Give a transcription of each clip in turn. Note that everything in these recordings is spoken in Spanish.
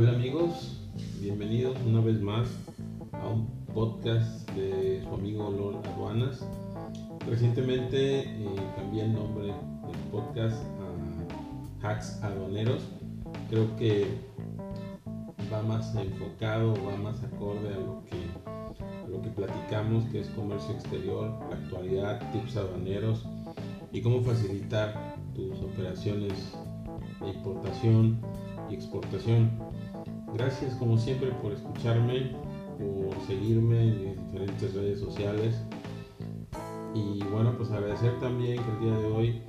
Hola amigos, bienvenidos una vez más a un podcast de su amigo Lord Aduanas. Recientemente eh, cambié el nombre del podcast a Hacks Aduaneros. Creo que va más enfocado, va más acorde a lo que, a lo que platicamos, que es comercio exterior, la actualidad, tips aduaneros y cómo facilitar tus operaciones de importación y exportación. Gracias como siempre por escucharme, por seguirme en diferentes redes sociales. Y bueno, pues agradecer también que el día de hoy,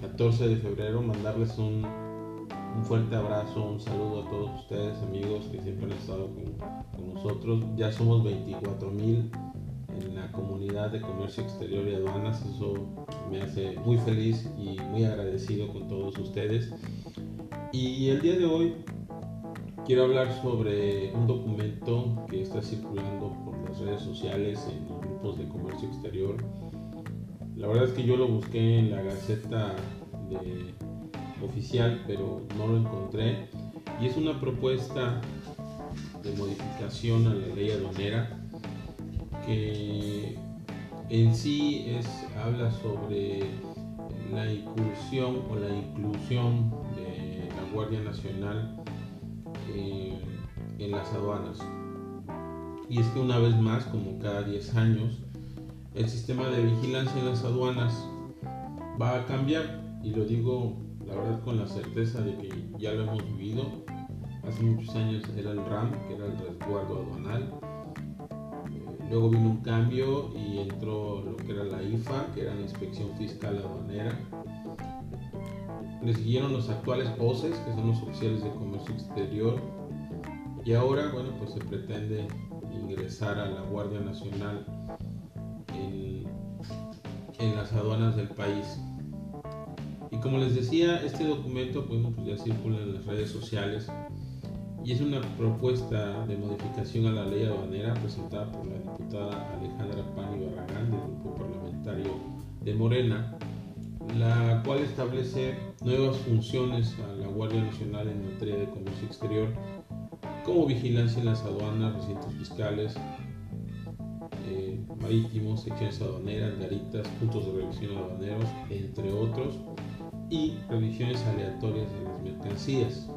14 de febrero, mandarles un, un fuerte abrazo, un saludo a todos ustedes amigos que siempre han estado con, con nosotros. Ya somos 24 mil en la comunidad de comercio exterior y aduanas. Eso me hace muy feliz y muy agradecido con todos ustedes. Y el día de hoy quiero hablar sobre un documento que está circulando por las redes sociales en los grupos de comercio exterior. La verdad es que yo lo busqué en la Gaceta oficial, pero no lo encontré. Y es una propuesta de modificación a la ley aduanera que en sí habla sobre la incursión o la inclusión de la Guardia Nacional eh, en las aduanas. Y es que una vez más, como cada 10 años, el sistema de vigilancia en las aduanas va a cambiar. Y lo digo, la verdad, con la certeza de que ya lo hemos vivido. Hace muchos años era el RAM, que era el resguardo aduanal Luego vino un cambio y entró lo que era la IFA, que era la Inspección Fiscal Aduanera. Le siguieron los actuales OCES, que son los oficiales de comercio exterior. Y ahora, bueno, pues se pretende ingresar a la Guardia Nacional en, en las aduanas del país. Y como les decía, este documento pues, pues ya circula en las redes sociales y es una propuesta de modificación a la ley aduanera presentada por la diputada Alejandra Pani Barragán del grupo parlamentario de Morena, la cual establece nuevas funciones a la Guardia Nacional en materia de comercio exterior, como vigilancia en las aduanas, recintos fiscales, eh, marítimos, secciones aduaneras, garitas, puntos de revisión aduaneros, entre otros, y revisiones aleatorias de las mercancías.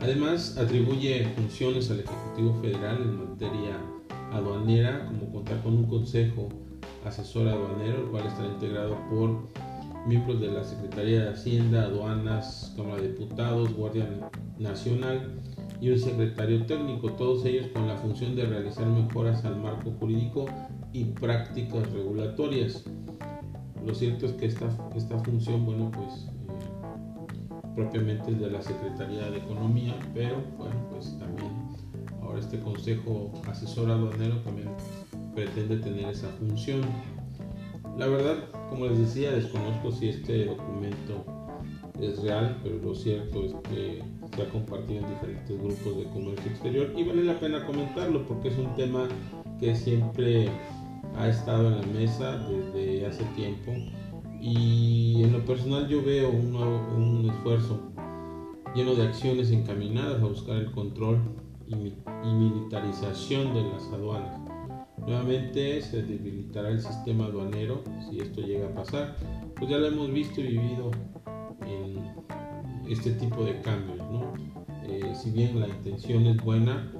Además, atribuye funciones al Ejecutivo Federal en materia aduanera, como contar con un consejo asesor aduanero, el cual estará integrado por miembros de la Secretaría de Hacienda, Aduanas, Cámara de Diputados, Guardia Nacional y un secretario técnico, todos ellos con la función de realizar mejoras al marco jurídico y prácticas regulatorias. Lo cierto es que esta, esta función, bueno, pues propiamente de la Secretaría de Economía, pero bueno, pues también ahora este Consejo Asesor Aduanero también pretende tener esa función. La verdad, como les decía, desconozco si este documento es real, pero lo cierto es que se ha compartido en diferentes grupos de comercio exterior y vale la pena comentarlo porque es un tema que siempre ha estado en la mesa desde hace tiempo y en lo personal yo veo un, esfuerzo lleno de acciones encaminadas a buscar el control y, militarización de las aduanas. Nuevamente se debilitará el sistema aduanero si esto llega a pasar. Pues ya lo hemos visto y vivido en este tipo de cambios. ¿no? Eh, si bien la intención es buena,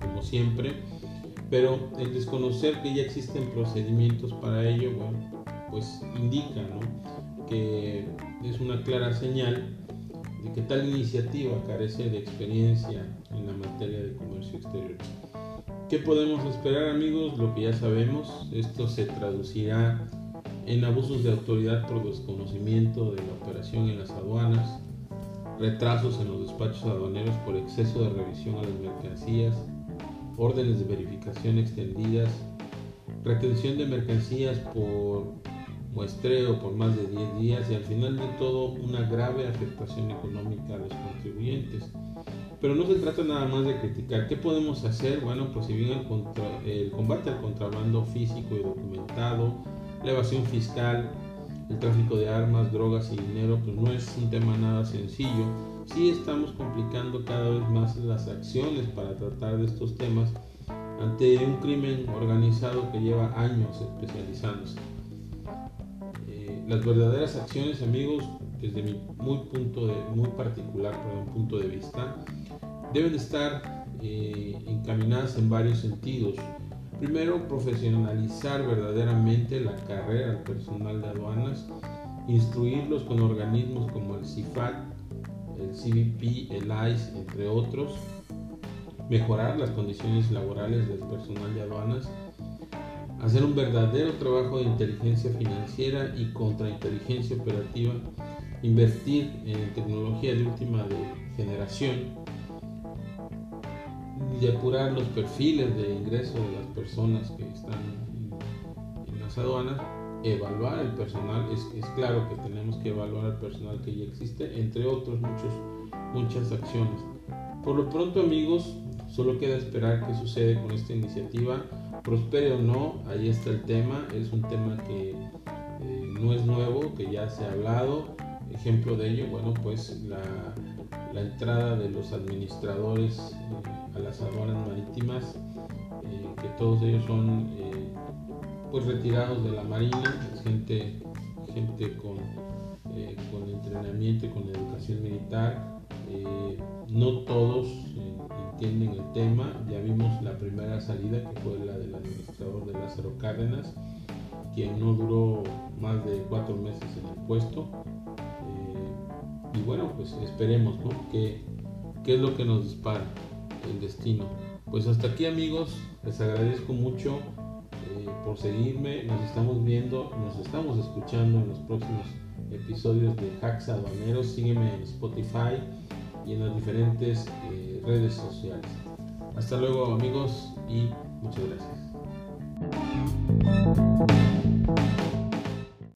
como siempre, pero el desconocer que ya existen procedimientos para ello, bueno, pues indica que es una clara señal de que tal iniciativa carece de experiencia en la materia de comercio exterior. ¿Qué podemos esperar amigos? Lo que ya sabemos, esto se traducirá en abusos de autoridad por desconocimiento de la operación en las aduanas, retrasos en los despachos aduaneros por exceso de revisión a las mercancías, órdenes de verificación extendidas, retención de mercancías por muestreo por más de 10 días y al final de todo una grave afectación económica a los contribuyentes. Pero no se trata nada más de criticar. ¿Qué podemos hacer? Bueno, pues si bien el, combate al contrabando físico y documentado, la evasión fiscal, el tráfico de armas, drogas y dinero, pues no es un tema nada sencillo. Sí estamos complicando cada vez más las acciones para tratar de estos temas ante un crimen organizado que lleva años especializándose. Eh, las verdaderas acciones, amigos, desde mi muy, punto de, muy particular punto de vista, deben estar eh, encaminadas en varios sentidos. Primero, profesionalizar verdaderamente la carrera del personal de aduanas, instruirlos con organismos como el CIFAT, el CBP, el ICE, entre otros, mejorar las condiciones laborales del personal de aduanas, hacer un verdadero trabajo de inteligencia financiera y contrainteligencia operativa, invertir en tecnología de última generación, depurar los perfiles de ingreso de las personas que están en, las aduanas, evaluar el personal, es, es, claro que tenemos que evaluar el personal que ya existe, entre otros muchos, muchas acciones. Por lo pronto amigos, solo queda esperar qué sucede con esta iniciativa, prospere o no, ahí está el tema, es un tema que eh, no es nuevo, que ya se ha hablado, ejemplo de ello, bueno, pues la, entrada de los administradores eh, a las aduanas marítimas, eh, que todos ellos son eh, pues retirados de la marina, gente, gente con, con entrenamiento con educación militar. no todos entienden el tema, ya vimos la primera salida que fue la del administrador de Lázaro Cárdenas, quien no duró más de cuatro meses en el puesto y bueno, pues esperemos, ¿no? ¿Qué, ¿Qué es lo que nos dispara el destino? Pues hasta aquí amigos, les agradezco mucho eh, por seguirme, nos estamos viendo, nos estamos escuchando en los próximos episodios de Hacks Aduaneros, sígueme en Spotify y en las diferentes eh, redes sociales. Hasta luego amigos y muchas gracias.